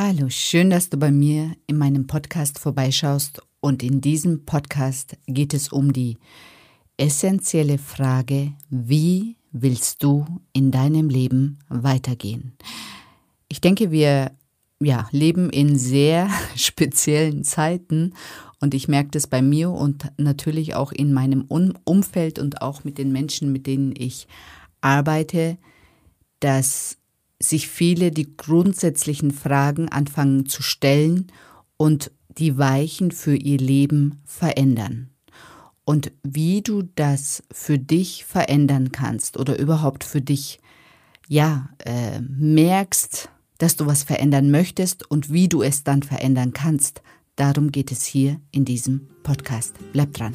Hallo, schön, dass du bei mir in meinem Podcast vorbeischaust und in diesem Podcast geht es um die essentielle Frage, wie willst du in deinem Leben weitergehen? Ich denke, wir ja, leben in sehr speziellen Zeiten und ich merke das bei mir und natürlich auch in meinem Umfeld und auch mit den Menschen, mit denen ich arbeite, dass sich viele die grundsätzlichen Fragen anfangen zu stellen und die Weichen für ihr Leben verändern. Und wie du das für dich verändern kannst oder überhaupt für dich, ja, äh, merkst, dass du was verändern möchtest und wie du es dann verändern kannst, darum geht es hier in diesem Podcast. Bleib dran.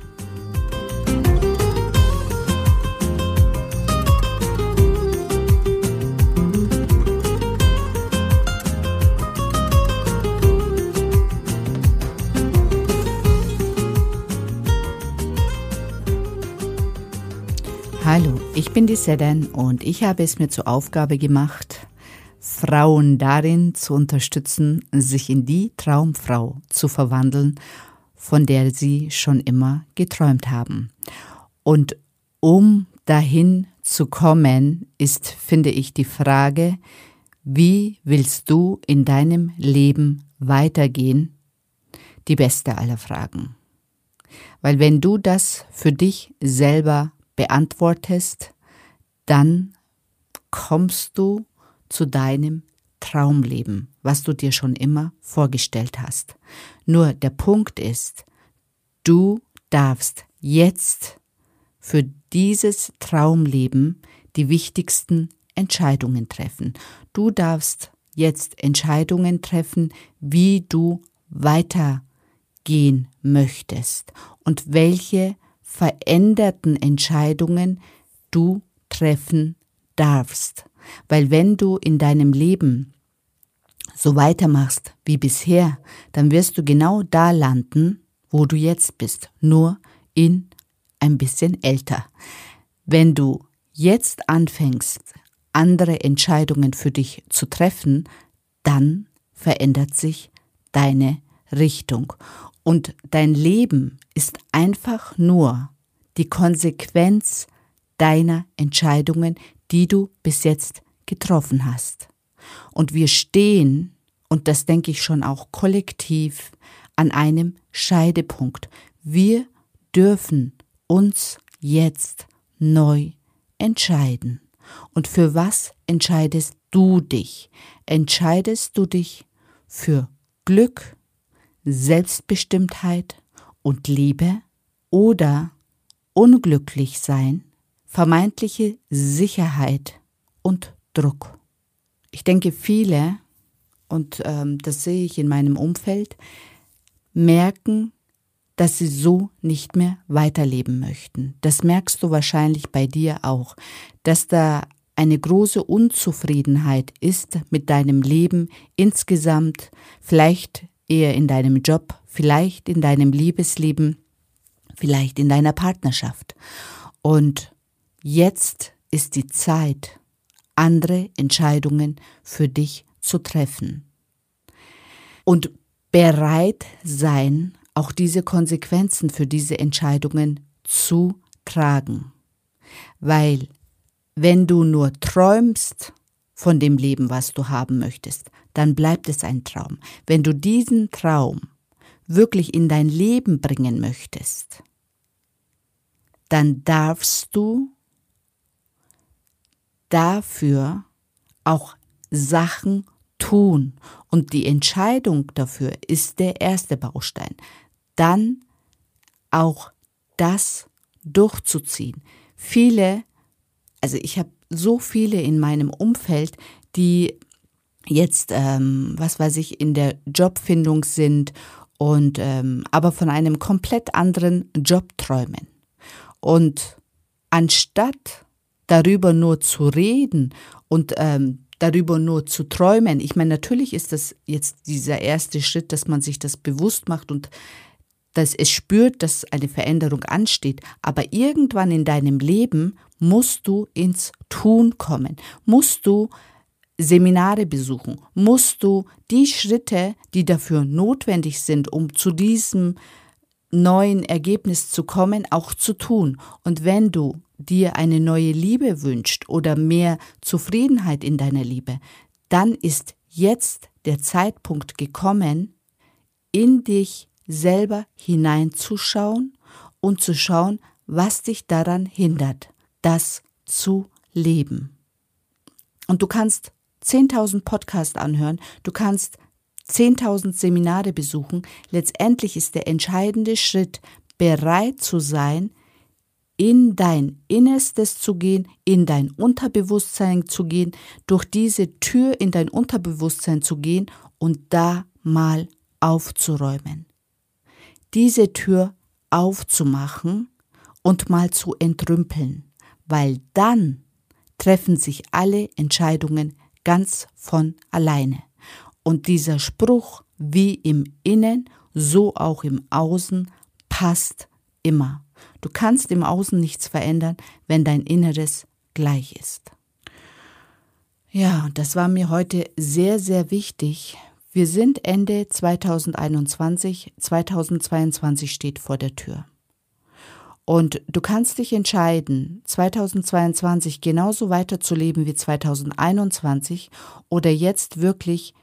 Ich bin die Sedan und ich habe es mir zur Aufgabe gemacht, Frauen darin zu unterstützen, sich in die Traumfrau zu verwandeln, von der sie schon immer geträumt haben. Und um dahin zu kommen, ist, finde ich, die Frage, wie willst du in deinem Leben weitergehen, die beste aller Fragen. Weil wenn du das für dich selber beantwortest, dann kommst du zu deinem Traumleben, was du dir schon immer vorgestellt hast. Nur der Punkt ist, du darfst jetzt für dieses Traumleben die wichtigsten Entscheidungen treffen. Du darfst jetzt Entscheidungen treffen, wie du weitergehen möchtest und welche veränderten Entscheidungen du treffen darfst. Weil wenn du in deinem Leben so weitermachst wie bisher, dann wirst du genau da landen, wo du jetzt bist, nur in ein bisschen älter. Wenn du jetzt anfängst, andere Entscheidungen für dich zu treffen, dann verändert sich deine Richtung. Und dein Leben ist einfach nur die Konsequenz deiner Entscheidungen, die du bis jetzt getroffen hast. Und wir stehen, und das denke ich schon auch kollektiv, an einem Scheidepunkt. Wir dürfen uns jetzt neu entscheiden. Und für was entscheidest du dich? Entscheidest du dich für Glück, Selbstbestimmtheit und Liebe oder unglücklich sein, vermeintliche Sicherheit und Druck. Ich denke, viele, und ähm, das sehe ich in meinem Umfeld, merken, dass sie so nicht mehr weiterleben möchten. Das merkst du wahrscheinlich bei dir auch, dass da eine große Unzufriedenheit ist mit deinem Leben insgesamt, vielleicht eher in deinem Job, vielleicht in deinem Liebesleben, vielleicht in deiner Partnerschaft. Und jetzt ist die Zeit, andere Entscheidungen für dich zu treffen. Und bereit sein, auch diese Konsequenzen für diese Entscheidungen zu tragen. Weil wenn du nur träumst von dem Leben, was du haben möchtest, dann bleibt es ein Traum. Wenn du diesen Traum wirklich in dein Leben bringen möchtest, dann darfst du dafür auch Sachen tun. Und die Entscheidung dafür ist der erste Baustein. Dann auch das durchzuziehen. Viele, also ich habe so viele in meinem Umfeld, die jetzt, ähm, was weiß ich, in der Jobfindung sind und ähm, aber von einem komplett anderen Job träumen. Und anstatt darüber nur zu reden und ähm, darüber nur zu träumen, ich meine, natürlich ist das jetzt dieser erste Schritt, dass man sich das bewusst macht und dass es spürt, dass eine Veränderung ansteht. Aber irgendwann in deinem Leben musst du ins Tun kommen, musst du Seminare besuchen, musst du die Schritte, die dafür notwendig sind, um zu diesem neuen Ergebnis zu kommen, auch zu tun. Und wenn du dir eine neue Liebe wünscht oder mehr Zufriedenheit in deiner Liebe, dann ist jetzt der Zeitpunkt gekommen, in dich selber hineinzuschauen und zu schauen, was dich daran hindert, das zu leben. Und du kannst 10.000 Podcasts anhören, du kannst 10.000 Seminare besuchen. Letztendlich ist der entscheidende Schritt, bereit zu sein, in dein Innerstes zu gehen, in dein Unterbewusstsein zu gehen, durch diese Tür in dein Unterbewusstsein zu gehen und da mal aufzuräumen diese Tür aufzumachen und mal zu entrümpeln, weil dann treffen sich alle Entscheidungen ganz von alleine. Und dieser Spruch, wie im Innen, so auch im Außen, passt immer. Du kannst im Außen nichts verändern, wenn dein Inneres gleich ist. Ja, das war mir heute sehr, sehr wichtig, wir sind Ende 2021, 2022 steht vor der Tür. Und du kannst dich entscheiden, 2022 genauso weiterzuleben wie 2021 oder jetzt wirklich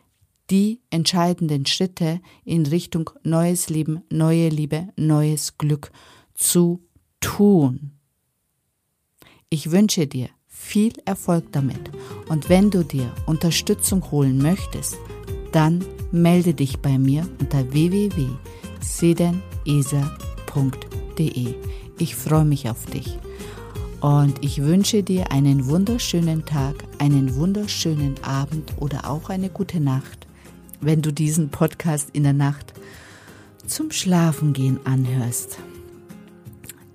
die entscheidenden Schritte in Richtung neues Leben, neue Liebe, neues Glück zu tun. Ich wünsche dir viel Erfolg damit und wenn du dir Unterstützung holen möchtest, dann melde dich bei mir unter www.sedenesa.de. Ich freue mich auf dich und ich wünsche dir einen wunderschönen Tag, einen wunderschönen Abend oder auch eine gute Nacht, wenn du diesen Podcast in der Nacht zum Schlafengehen anhörst.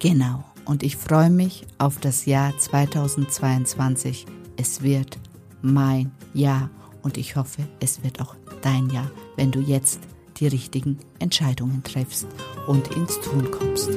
Genau, und ich freue mich auf das Jahr 2022. Es wird mein Jahr und ich hoffe, es wird auch dein Jahr, wenn du jetzt die richtigen Entscheidungen triffst und ins Tun kommst.